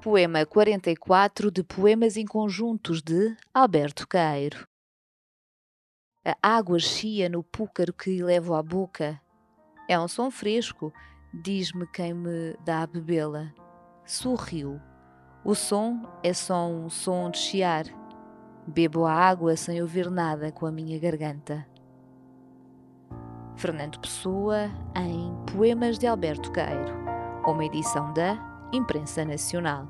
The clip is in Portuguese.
Poema 44 de Poemas em Conjuntos de Alberto Caeiro. A água chia no púcaro que levo à boca. É um som fresco, diz-me quem me dá a bebê-la. Sorriu. O som é só um som de chiar. Bebo a água sem ouvir nada com a minha garganta. Fernando Pessoa em Poemas de Alberto Caeiro, uma edição da Imprensa Nacional.